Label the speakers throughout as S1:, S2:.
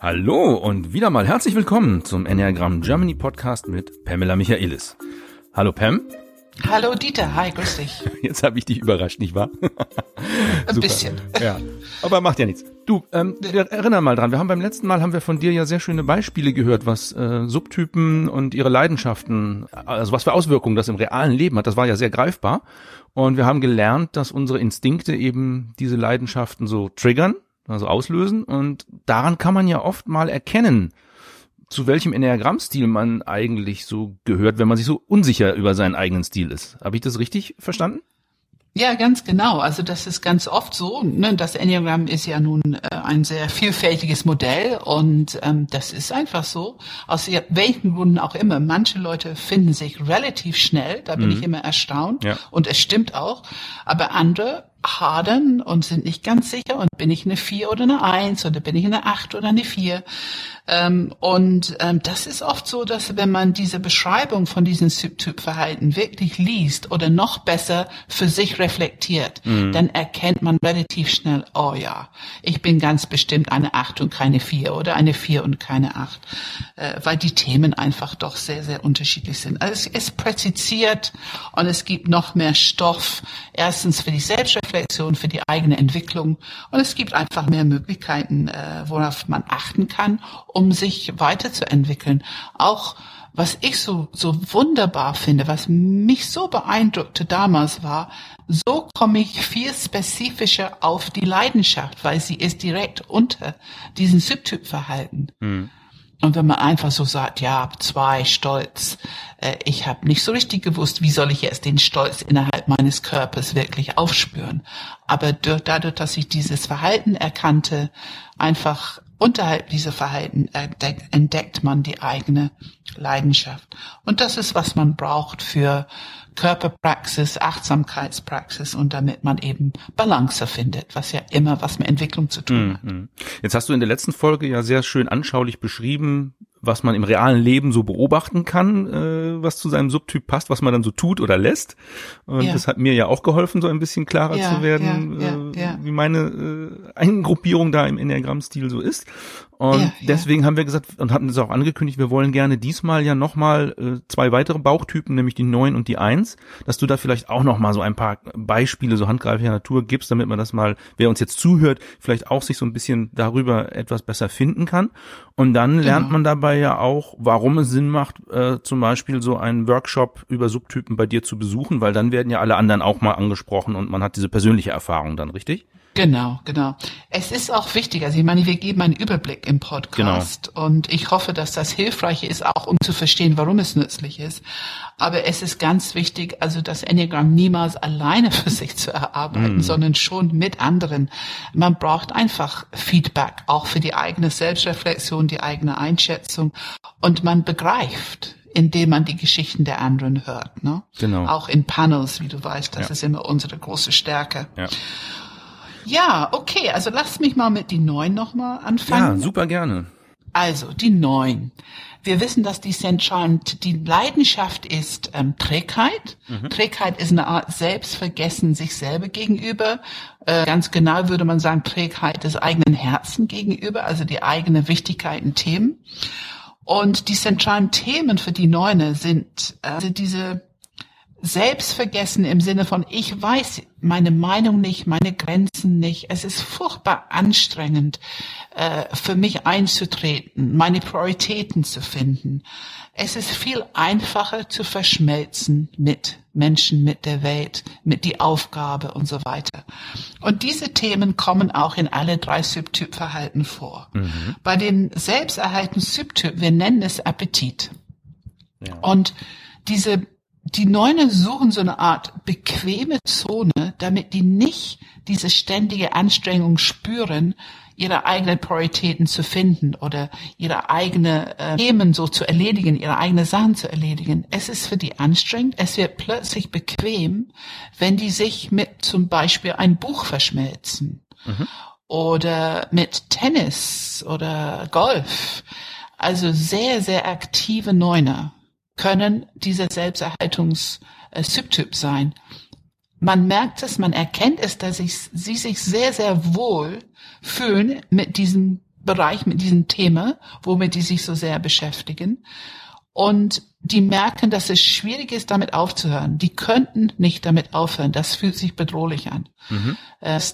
S1: Hallo und wieder mal herzlich willkommen zum Enneagram Germany Podcast mit Pamela Michaelis. Hallo Pam.
S2: Hallo Dieter, hi, grüß dich.
S1: Jetzt habe ich dich überrascht, nicht wahr?
S2: Ein bisschen.
S1: Ja, aber macht ja nichts. Du, ähm, erinnern mal dran, wir haben beim letzten Mal haben wir von dir ja sehr schöne Beispiele gehört, was äh, Subtypen und ihre Leidenschaften, also was für Auswirkungen das im realen Leben hat. Das war ja sehr greifbar. Und wir haben gelernt, dass unsere Instinkte eben diese Leidenschaften so triggern, also auslösen. Und daran kann man ja oft mal erkennen, zu welchem Enneagrammstil man eigentlich so gehört, wenn man sich so unsicher über seinen eigenen Stil ist. Habe ich das richtig verstanden?
S2: Ja, ganz genau. Also das ist ganz oft so. Ne? Das Enneagramm ist ja nun äh, ein sehr vielfältiges Modell und ähm, das ist einfach so. Aus welchen Gründen auch immer. Manche Leute finden sich relativ schnell, da bin mhm. ich immer erstaunt ja. und es stimmt auch. Aber andere hadern und sind nicht ganz sicher und bin ich eine vier oder eine eins oder bin ich eine acht oder eine vier. Ähm, und ähm, das ist oft so, dass wenn man diese Beschreibung von diesem Subtypverhalten wirklich liest oder noch besser für sich reflektiert, mhm. dann erkennt man relativ schnell, oh ja, ich bin ganz bestimmt eine acht und keine vier oder eine vier und keine acht, äh, weil die Themen einfach doch sehr, sehr unterschiedlich sind. Also es ist präzisiert und es gibt noch mehr Stoff, erstens für die Selbstreflexion, für die eigene Entwicklung und es gibt einfach mehr Möglichkeiten, äh, worauf man achten kann, um sich weiterzuentwickeln. Auch was ich so, so wunderbar finde, was mich so beeindruckte damals war, so komme ich viel spezifischer auf die Leidenschaft, weil sie ist direkt unter diesen Subtypverhalten. Mhm. Und wenn man einfach so sagt, ja, zwei, Stolz, äh, ich habe nicht so richtig gewusst, wie soll ich jetzt den Stolz innerhalb meines Körpers wirklich aufspüren. Aber dadurch, dass ich dieses Verhalten erkannte, einfach Unterhalb dieser Verhalten entdeckt man die eigene Leidenschaft. Und das ist, was man braucht für Körperpraxis, Achtsamkeitspraxis und damit man eben Balance findet, was ja immer was mit Entwicklung zu tun hat. Mhm.
S1: Jetzt hast du in der letzten Folge ja sehr schön anschaulich beschrieben, was man im realen Leben so beobachten kann, äh, was zu seinem Subtyp passt, was man dann so tut oder lässt. Und ja. das hat mir ja auch geholfen, so ein bisschen klarer ja, zu werden, ja, äh, wie meine äh, Eingruppierung da im Enneagramm-Stil so ist. Und deswegen haben wir gesagt und hatten es auch angekündigt, wir wollen gerne diesmal ja nochmal äh, zwei weitere Bauchtypen, nämlich die neun und die eins, dass du da vielleicht auch nochmal so ein paar Beispiele, so handgreiflicher Natur gibst, damit man das mal, wer uns jetzt zuhört, vielleicht auch sich so ein bisschen darüber etwas besser finden kann. Und dann genau. lernt man dabei ja auch, warum es Sinn macht, äh, zum Beispiel so einen Workshop über Subtypen bei dir zu besuchen, weil dann werden ja alle anderen auch mal angesprochen und man hat diese persönliche Erfahrung dann, richtig?
S2: Genau, genau. Es ist auch wichtig, also ich meine, wir geben einen Überblick im Podcast genau. und ich hoffe, dass das hilfreich ist, auch um zu verstehen, warum es nützlich ist. Aber es ist ganz wichtig, also das Enneagramm niemals alleine für sich zu erarbeiten, mm. sondern schon mit anderen. Man braucht einfach Feedback, auch für die eigene Selbstreflexion, die eigene Einschätzung und man begreift, indem man die Geschichten der anderen hört. Ne? Genau. Auch in Panels, wie du weißt, das ja. ist immer unsere große Stärke. Ja. Ja, okay, also lass mich mal mit die neun nochmal anfangen.
S1: Ja, super gerne.
S2: Also, die neun. Wir wissen, dass die zentralen, die Leidenschaft ist ähm, Trägheit. Mhm. Trägheit ist eine Art Selbstvergessen sich selber gegenüber. Äh, ganz genau würde man sagen, Trägheit des eigenen Herzen gegenüber, also die eigene Wichtigkeit in Themen. Und die zentralen Themen für die Neune sind äh, diese Selbstvergessen im Sinne von, ich weiß meine Meinung nicht, meine Grenzen nicht. Es ist furchtbar anstrengend, äh, für mich einzutreten, meine Prioritäten zu finden. Es ist viel einfacher zu verschmelzen mit Menschen, mit der Welt, mit die Aufgabe und so weiter. Und diese Themen kommen auch in alle drei Subtypverhalten vor. Mhm. Bei den selbsterhaltenen Subtyp, wir nennen es Appetit. Ja. Und diese die Neune suchen so eine Art bequeme Zone, damit die nicht diese ständige Anstrengung spüren, ihre eigenen Prioritäten zu finden oder ihre eigene äh, Themen so zu erledigen, ihre eigene Sachen zu erledigen. Es ist für die anstrengend. Es wird plötzlich bequem, wenn die sich mit zum Beispiel ein Buch verschmelzen mhm. oder mit Tennis oder Golf. Also sehr, sehr aktive Neuner können dieser Selbsterhaltungs-Subtyp sein. Man merkt es, man erkennt es, dass ich, sie sich sehr, sehr wohl fühlen mit diesem Bereich, mit diesem Thema, womit die sich so sehr beschäftigen. Und die merken, dass es schwierig ist, damit aufzuhören. Die könnten nicht damit aufhören. Das fühlt sich bedrohlich an. Mhm.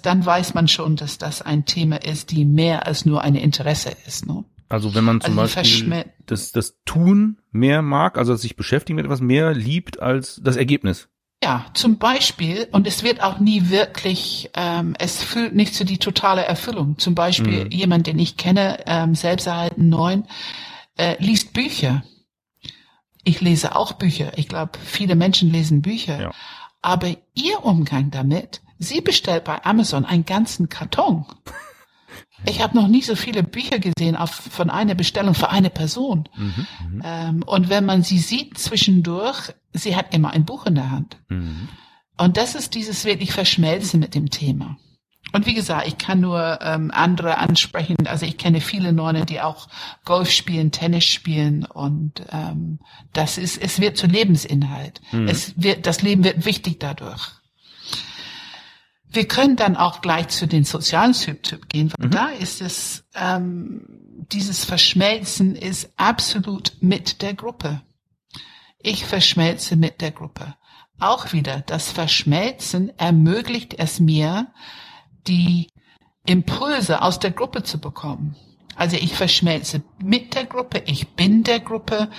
S2: Dann weiß man schon, dass das ein Thema ist, die mehr als nur ein Interesse ist. Ne?
S1: Also wenn man zum also Beispiel das, das Tun mehr mag, also sich beschäftigen mit etwas mehr liebt als das Ergebnis.
S2: Ja, zum Beispiel, und es wird auch nie wirklich, ähm, es fühlt nicht zu die totale Erfüllung. Zum Beispiel mhm. jemand, den ich kenne, ähm, selbst erhalten neun, äh, liest Bücher ich lese auch Bücher. Ich glaube, viele Menschen lesen Bücher. Ja. Aber ihr Umgang damit, sie bestellt bei Amazon einen ganzen Karton. Ich habe noch nie so viele Bücher gesehen auf, von einer Bestellung für eine Person. Mhm, mhm, ähm, und wenn man sie sieht zwischendurch, sie hat immer ein Buch in der Hand. Mhm. Und das ist dieses wirklich Verschmelzen mit dem Thema. Und wie gesagt, ich kann nur ähm, andere ansprechen. Also ich kenne viele Nonne, die auch Golf spielen, Tennis spielen und ähm, das ist, es wird zu Lebensinhalt. Mhm. Es wird, das Leben wird wichtig dadurch. Wir können dann auch gleich zu den sozialen Typ gehen, weil mhm. da ist es, ähm, dieses Verschmelzen ist absolut mit der Gruppe. Ich verschmelze mit der Gruppe. Auch wieder, das Verschmelzen ermöglicht es mir, die Impulse aus der Gruppe zu bekommen. Also ich verschmelze mit der Gruppe, ich bin der Gruppe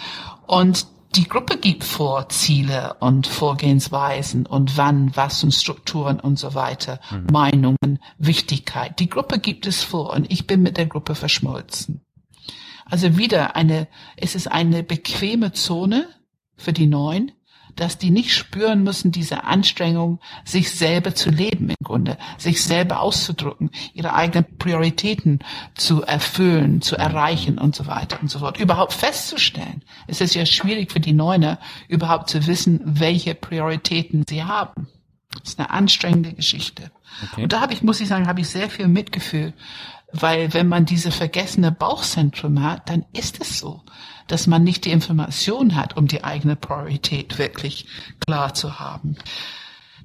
S2: und die Gruppe gibt vor Ziele und Vorgehensweisen und wann, was und Strukturen und so weiter, mhm. Meinungen, Wichtigkeit. Die Gruppe gibt es vor und ich bin mit der Gruppe verschmolzen. Also wieder eine, es ist eine bequeme Zone für die Neuen, dass die nicht spüren müssen, diese Anstrengung, sich selber zu leben im Grunde, sich selber auszudrücken, ihre eigenen Prioritäten zu erfüllen, zu erreichen und so weiter und so fort. Überhaupt festzustellen. Es ist ja schwierig für die Neuner, überhaupt zu wissen, welche Prioritäten sie haben. Das ist eine anstrengende Geschichte. Okay. Und da habe ich, muss ich sagen, habe ich sehr viel Mitgefühl, weil wenn man diese vergessene Bauchzentrum hat, dann ist es so dass man nicht die Information hat, um die eigene Priorität wirklich klar zu haben.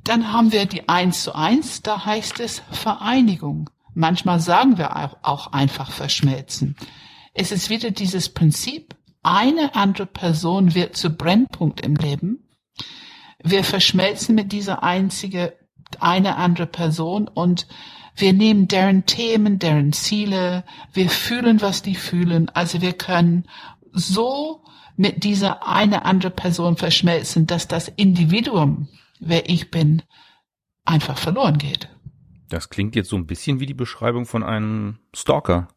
S2: Dann haben wir die Eins zu Eins, da heißt es Vereinigung. Manchmal sagen wir auch einfach verschmelzen. Es ist wieder dieses Prinzip, eine andere Person wird zu Brennpunkt im Leben. Wir verschmelzen mit dieser einzige, eine andere Person und wir nehmen deren Themen, deren Ziele, wir fühlen, was die fühlen. Also wir können so mit dieser eine andere Person verschmelzen, dass das Individuum, wer ich bin, einfach verloren geht.
S1: Das klingt jetzt so ein bisschen wie die Beschreibung von einem Stalker.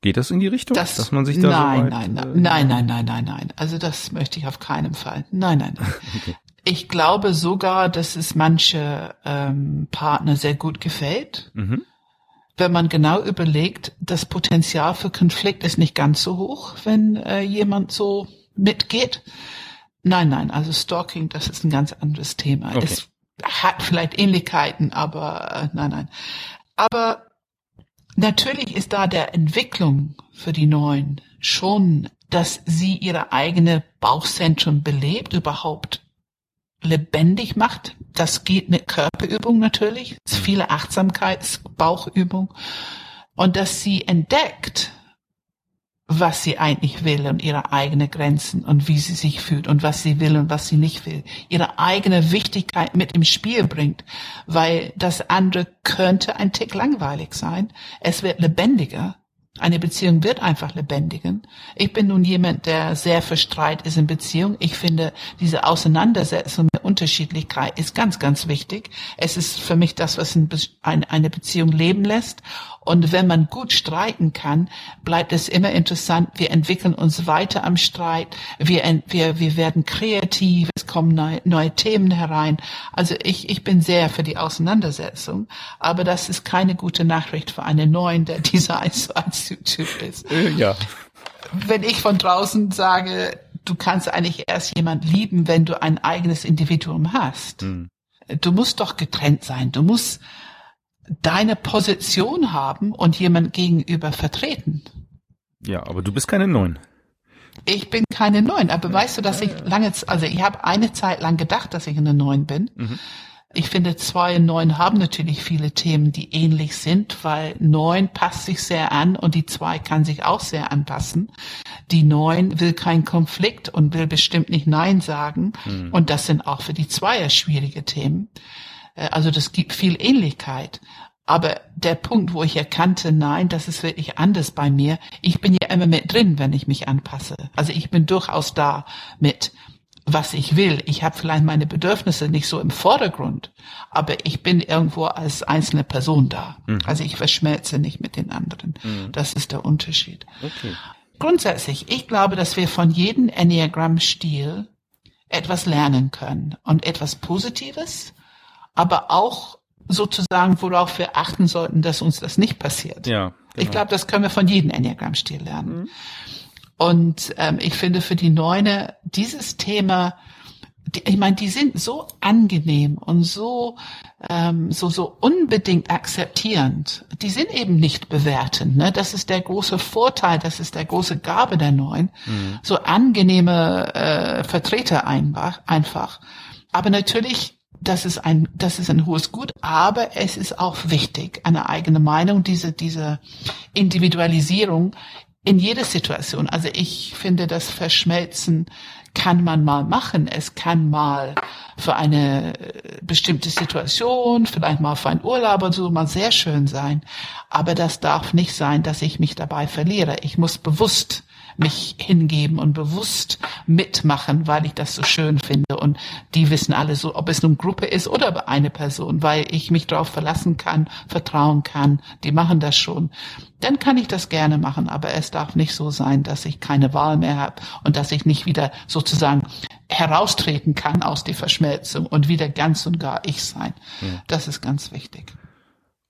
S1: Geht das in die Richtung,
S2: das, dass man sich da nein, so weit, nein, nein, äh, nein, nein, nein, nein, nein. Also das möchte ich auf keinen Fall. Nein, nein, nein. okay. Ich glaube sogar, dass es manche ähm, Partner sehr gut gefällt. Mhm wenn man genau überlegt, das Potenzial für Konflikt ist nicht ganz so hoch, wenn äh, jemand so mitgeht. Nein, nein, also Stalking, das ist ein ganz anderes Thema. Okay. Es hat vielleicht Ähnlichkeiten, aber äh, nein, nein. Aber natürlich ist da der Entwicklung für die Neuen schon, dass sie ihre eigene Bauchzentrum belebt, überhaupt lebendig macht. Das geht mit Körperübung natürlich, es mhm. viele Achtsamkeitsbauchübung und dass sie entdeckt, was sie eigentlich will und ihre eigenen Grenzen und wie sie sich fühlt und was sie will und was sie nicht will. Ihre eigene Wichtigkeit mit im Spiel bringt, weil das andere könnte ein Tick langweilig sein. Es wird lebendiger eine Beziehung wird einfach lebendigen. Ich bin nun jemand, der sehr für Streit ist in Beziehung. Ich finde, diese Auseinandersetzung mit Unterschiedlichkeit ist ganz, ganz wichtig. Es ist für mich das, was eine Beziehung leben lässt. Und wenn man gut streiten kann, bleibt es immer interessant. Wir entwickeln uns weiter am Streit. Wir, wir, wir werden kreativ. Es kommen neue, neue Themen herein. Also ich, ich bin sehr für die Auseinandersetzung. Aber das ist keine gute Nachricht für einen neuen, der dieser 1 zu 1 Typ ist.
S1: Äh, ja.
S2: Wenn ich von draußen sage, du kannst eigentlich erst jemand lieben, wenn du ein eigenes Individuum hast. Hm. Du musst doch getrennt sein. Du musst deine Position haben und jemand gegenüber vertreten.
S1: Ja, aber du bist keine Neun.
S2: Ich bin keine Neun, aber weißt du, dass ich lange, also ich habe eine Zeit lang gedacht, dass ich eine Neun bin. Mhm. Ich finde, zwei und neun haben natürlich viele Themen, die ähnlich sind, weil neun passt sich sehr an und die zwei kann sich auch sehr anpassen. Die neun will keinen Konflikt und will bestimmt nicht Nein sagen. Mhm. Und das sind auch für die Zweier schwierige Themen. Äh, also das gibt viel Ähnlichkeit. Aber der Punkt, wo ich erkannte, nein, das ist wirklich anders bei mir. Ich bin ja immer mit drin, wenn ich mich anpasse. Also ich bin durchaus da mit was ich will. Ich habe vielleicht meine Bedürfnisse nicht so im Vordergrund, aber ich bin irgendwo als einzelne Person da. Mhm. Also ich verschmelze nicht mit den anderen. Mhm. Das ist der Unterschied. Okay. Grundsätzlich, ich glaube, dass wir von jedem Enneagram-Stil etwas lernen können und etwas Positives, aber auch sozusagen, worauf wir achten sollten, dass uns das nicht passiert. Ja, genau. Ich glaube, das können wir von jedem Enneagram-Stil lernen. Mhm. Und ähm, ich finde für die Neune dieses Thema, die, ich meine, die sind so angenehm und so ähm, so so unbedingt akzeptierend. Die sind eben nicht bewertend. Ne? Das ist der große Vorteil, das ist der große Gabe der Neuen. Mhm. So angenehme äh, Vertreter einfach, einfach. Aber natürlich das ist ein, das ist ein hohes Gut, aber es ist auch wichtig, eine eigene Meinung, diese, diese Individualisierung in jeder Situation. Also ich finde, das Verschmelzen kann man mal machen. Es kann mal für eine äh, bestimmte Situation, vielleicht mal für einen Urlaub oder so mal sehr schön sein. Aber das darf nicht sein, dass ich mich dabei verliere. Ich muss bewusst mich hingeben und bewusst mitmachen, weil ich das so schön finde. Und die wissen alle so, ob es nun Gruppe ist oder eine Person, weil ich mich darauf verlassen kann, vertrauen kann. Die machen das schon. Dann kann ich das gerne machen, aber es darf nicht so sein, dass ich keine Wahl mehr habe und dass ich nicht wieder sozusagen heraustreten kann aus der Verschmelzung und wieder ganz und gar ich sein. Ja. Das ist ganz wichtig.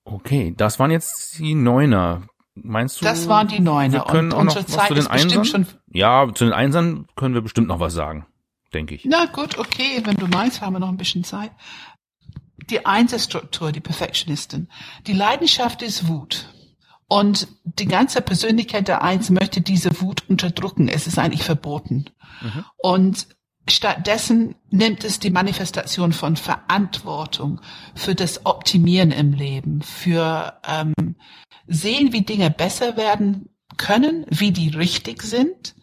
S1: Okay, das waren jetzt die Neuner. Meinst du?
S2: Das waren die Neune.
S1: Wir können und auch noch was zu den Einsern? Schon ja, zu den Einsern können wir bestimmt noch was sagen, denke ich.
S2: Na gut, okay, wenn du meinst, haben wir noch ein bisschen Zeit. Die Einserstruktur, die Perfektionistin. Die Leidenschaft ist Wut. Und die ganze Persönlichkeit der Eins möchte diese Wut unterdrücken. Es ist eigentlich verboten. Mhm. Und stattdessen nimmt es die Manifestation von Verantwortung für das Optimieren im Leben, für ähm, sehen, wie Dinge besser werden können, wie die richtig sind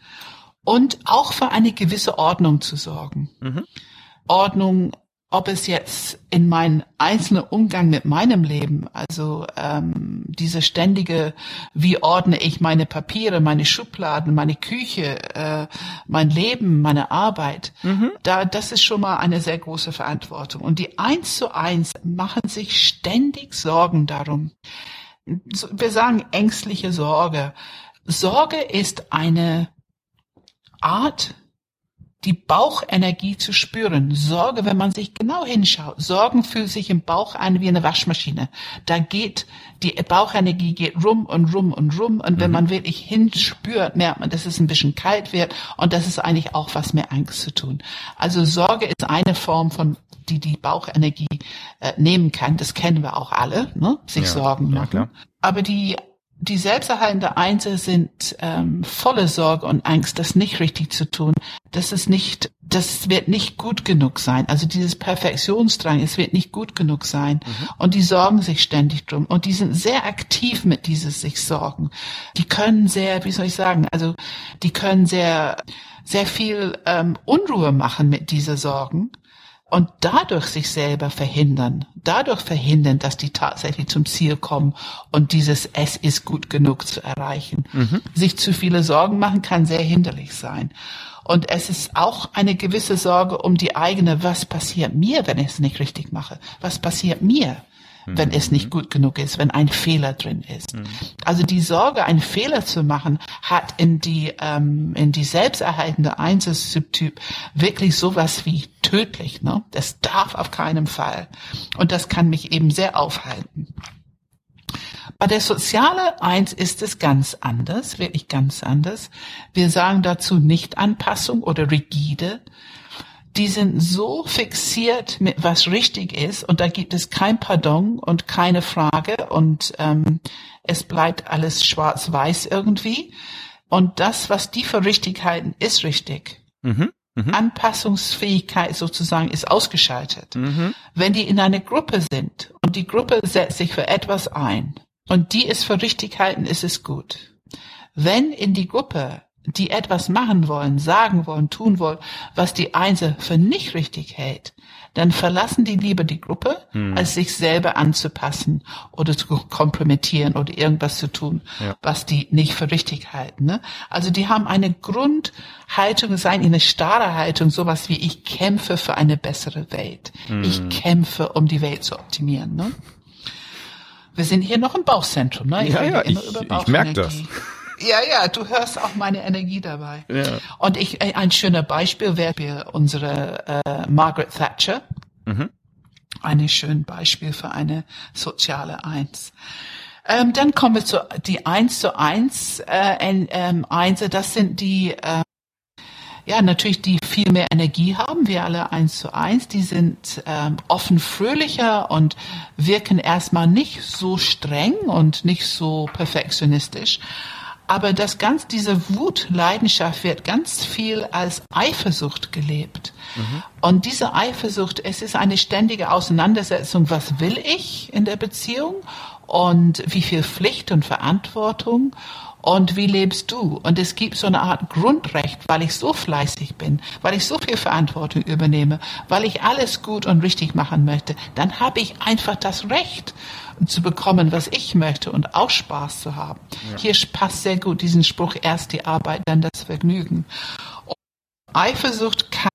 S2: und auch für eine gewisse Ordnung zu sorgen. Mhm. Ordnung, ob es jetzt in meinen einzelnen Umgang mit meinem Leben, also ähm, diese ständige, wie ordne ich meine Papiere, meine Schubladen, meine Küche, äh, mein Leben, meine Arbeit, mhm. da das ist schon mal eine sehr große Verantwortung. Und die eins zu eins machen sich ständig Sorgen darum, wir sagen ängstliche Sorge. Sorge ist eine Art, die Bauchenergie zu spüren. Sorge, wenn man sich genau hinschaut. Sorgen fühlt sich im Bauch an wie eine Waschmaschine. Da geht, die Bauchenergie geht rum und rum und rum. Und wenn mhm. man wirklich hinspürt, merkt man, dass es ein bisschen kalt wird. Und das ist eigentlich auch was mit Angst zu tun. Also Sorge ist eine Form von die die Bauchenergie äh, nehmen kann. Das kennen wir auch alle, ne? sich ja, Sorgen machen. Ja. Aber die die selbsterhaltende Einser sind ähm, volle Sorge und Angst, das nicht richtig zu tun. Das ist nicht, das wird nicht gut genug sein. Also dieses Perfektionsdrang, es wird nicht gut genug sein. Mhm. Und die sorgen sich ständig drum. Und die sind sehr aktiv mit dieses sich sorgen. Die können sehr, wie soll ich sagen, also die können sehr, sehr viel ähm, Unruhe machen mit dieser Sorgen und dadurch sich selber verhindern, dadurch verhindern, dass die tatsächlich zum Ziel kommen und dieses Es ist gut genug zu erreichen. Mhm. Sich zu viele Sorgen machen kann sehr hinderlich sein. Und es ist auch eine gewisse Sorge um die eigene, was passiert mir, wenn ich es nicht richtig mache? Was passiert mir? Wenn mhm. es nicht gut genug ist, wenn ein Fehler drin ist. Mhm. Also die Sorge, einen Fehler zu machen, hat in die ähm, in die selbsterhaltende Einzeltyp wirklich sowas wie tödlich. Ne? Das darf auf keinen Fall. Und das kann mich eben sehr aufhalten. Bei der soziale Eins ist es ganz anders, wirklich ganz anders. Wir sagen dazu nicht Anpassung oder rigide, die sind so fixiert mit was richtig ist und da gibt es kein Pardon und keine Frage und ähm, es bleibt alles schwarz-weiß irgendwie. Und das, was die für richtig halten, ist richtig. Mhm. Mhm. Anpassungsfähigkeit sozusagen ist ausgeschaltet. Mhm. Wenn die in einer Gruppe sind und die Gruppe setzt sich für etwas ein und die es für richtig halten, ist es gut. Wenn in die Gruppe die etwas machen wollen, sagen wollen, tun wollen, was die Einser für nicht richtig hält, dann verlassen die lieber die Gruppe, hm. als sich selber anzupassen oder zu kompromittieren oder irgendwas zu tun, ja. was die nicht für richtig halten. Ne? Also die haben eine Grundhaltung, sein eine starre Haltung, sowas wie ich kämpfe für eine bessere Welt. Hm. Ich kämpfe, um die Welt zu optimieren. Ne? Wir sind hier noch im Bauchzentrum. Ne?
S1: Ich ja, ja, ich, ich merke das.
S2: Ja, ja, du hörst auch meine Energie dabei. Ja. Und ich, äh, ein schöner Beispiel wäre unsere äh, Margaret Thatcher. Mhm. Ein schönes Beispiel für eine soziale Eins. Ähm, dann kommen wir zu die Eins zu Eins äh, ähm, Einser. Das sind die äh, ja, natürlich, die viel mehr Energie haben, wir alle eins zu eins, die sind ähm, offen fröhlicher und wirken erstmal nicht so streng und nicht so perfektionistisch. Aber das ganz, diese Wut, Leidenschaft wird ganz viel als Eifersucht gelebt. Mhm. Und diese Eifersucht, es ist eine ständige Auseinandersetzung, was will ich in der Beziehung und wie viel Pflicht und Verantwortung und wie lebst du? Und es gibt so eine Art Grundrecht, weil ich so fleißig bin, weil ich so viel Verantwortung übernehme, weil ich alles gut und richtig machen möchte, dann habe ich einfach das Recht zu bekommen, was ich möchte und auch Spaß zu haben. Ja. Hier passt sehr gut diesen Spruch, erst die Arbeit, dann das Vergnügen. Und Eifersucht kann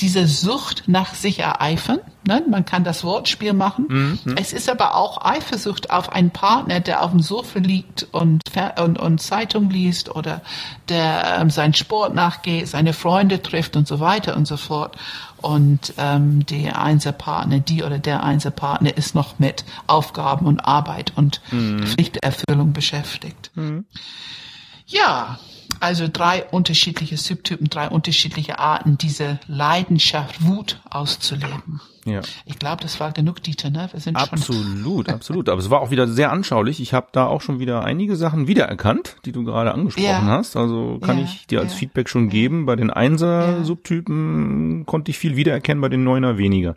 S2: diese Sucht nach sich ereifern. Ne? Man kann das Wortspiel machen. Mhm. Es ist aber auch Eifersucht auf einen Partner, der auf dem Sofa liegt und, und, und Zeitung liest oder der ähm, seinen Sport nachgeht, seine Freunde trifft und so weiter und so fort. Und ähm, der Einserpartner, die oder der Einserpartner ist noch mit Aufgaben und Arbeit und mhm. Pflichterfüllung beschäftigt. Mhm. Ja, also drei unterschiedliche Subtypen, drei unterschiedliche Arten, diese Leidenschaft, Wut auszuleben. Ja. Ich glaube, das war genug, Dieter, ne?
S1: Wir sind absolut, schon absolut. Aber es war auch wieder sehr anschaulich. Ich habe da auch schon wieder einige Sachen wiedererkannt, die du gerade angesprochen ja. hast. Also kann ja, ich dir als ja. Feedback schon geben. Bei den Einser-Subtypen konnte ich viel wiedererkennen, bei den Neuner weniger.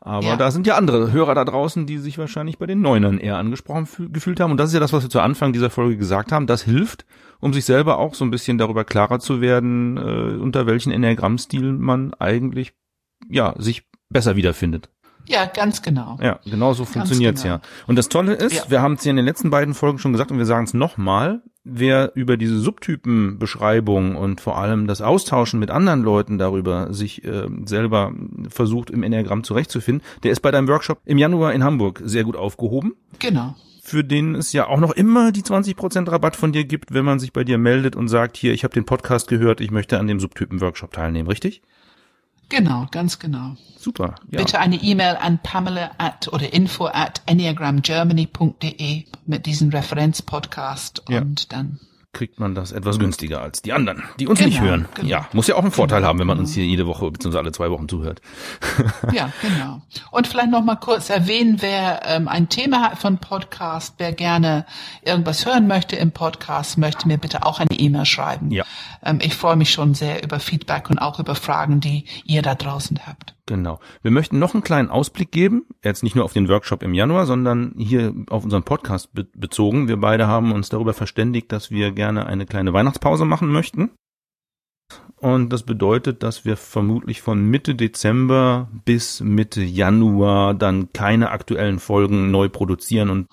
S1: Aber ja. da sind ja andere Hörer da draußen, die sich wahrscheinlich bei den Neunern eher angesprochen gefühlt haben. Und das ist ja das, was wir zu Anfang dieser Folge gesagt haben. Das hilft, um sich selber auch so ein bisschen darüber klarer zu werden, äh, unter welchen Enneagrammstil man eigentlich ja sich besser wiederfindet.
S2: Ja, ganz genau.
S1: Ja, genau so funktioniert's genau. ja. Und das Tolle ist, ja. wir haben es ja in den letzten beiden Folgen schon gesagt und wir sagen es nochmal, wer über diese Subtypenbeschreibung und vor allem das Austauschen mit anderen Leuten darüber sich äh, selber versucht im Enneagramm zurechtzufinden, der ist bei deinem Workshop im Januar in Hamburg sehr gut aufgehoben.
S2: Genau.
S1: Für den es ja auch noch immer die 20% Rabatt von dir gibt, wenn man sich bei dir meldet und sagt, hier, ich habe den Podcast gehört, ich möchte an dem Subtypen-Workshop teilnehmen, richtig?
S2: Genau, ganz genau.
S1: Super.
S2: Ja. Bitte eine E-Mail an Pamela at oder info at enneagramgermany.de mit diesem Referenzpodcast ja. und dann
S1: kriegt man das etwas günstiger als die anderen, die uns genau, nicht hören. Genau. Ja, muss ja auch einen Vorteil genau, haben, wenn man uns hier jede Woche bzw. alle zwei Wochen zuhört.
S2: ja, genau. Und vielleicht noch mal kurz erwähnen, wer ähm, ein Thema hat von Podcast, wer gerne irgendwas hören möchte im Podcast, möchte mir bitte auch eine E-Mail schreiben. Ja. Ähm, ich freue mich schon sehr über Feedback und auch über Fragen, die ihr da draußen habt.
S1: Genau. Wir möchten noch einen kleinen Ausblick geben, jetzt nicht nur auf den Workshop im Januar, sondern hier auf unseren Podcast be bezogen. Wir beide haben uns darüber verständigt, dass wir gerne eine kleine Weihnachtspause machen möchten. Und das bedeutet, dass wir vermutlich von Mitte Dezember bis Mitte Januar dann keine aktuellen Folgen neu produzieren und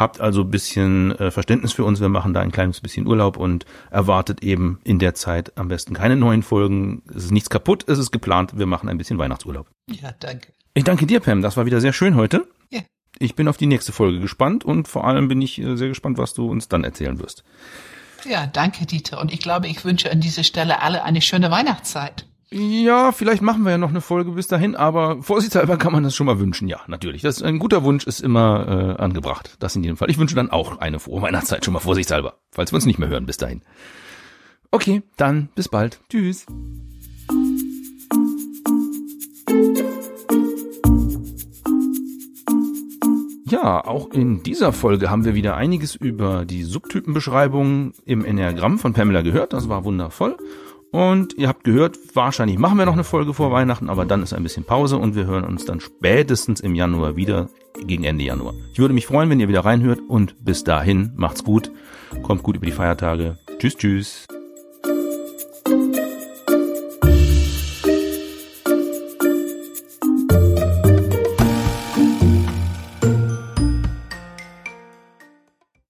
S1: Habt also ein bisschen äh, Verständnis für uns. Wir machen da ein kleines bisschen Urlaub und erwartet eben in der Zeit am besten keine neuen Folgen. Es ist nichts kaputt, es ist geplant. Wir machen ein bisschen Weihnachtsurlaub.
S2: Ja, danke.
S1: Ich danke dir, Pam. Das war wieder sehr schön heute. Ja. Ich bin auf die nächste Folge gespannt und vor allem bin ich äh, sehr gespannt, was du uns dann erzählen wirst.
S2: Ja, danke, Dieter. Und ich glaube, ich wünsche an dieser Stelle alle eine schöne Weihnachtszeit.
S1: Ja, vielleicht machen wir ja noch eine Folge bis dahin, aber vorsichtshalber kann man das schon mal wünschen. Ja, natürlich. Das ein guter Wunsch ist immer äh, angebracht. Das in jedem Fall. Ich wünsche dann auch eine frohe Weihnachtszeit schon mal vorsichtshalber, falls wir uns nicht mehr hören bis dahin. Okay, dann bis bald. Tschüss. Ja, auch in dieser Folge haben wir wieder einiges über die Subtypenbeschreibung im Enneagramm von Pamela gehört. Das war wundervoll. Und ihr habt gehört, wahrscheinlich machen wir noch eine Folge vor Weihnachten, aber dann ist ein bisschen Pause und wir hören uns dann spätestens im Januar wieder, gegen Ende Januar. Ich würde mich freuen, wenn ihr wieder reinhört und bis dahin macht's gut, kommt gut über die Feiertage. Tschüss, tschüss.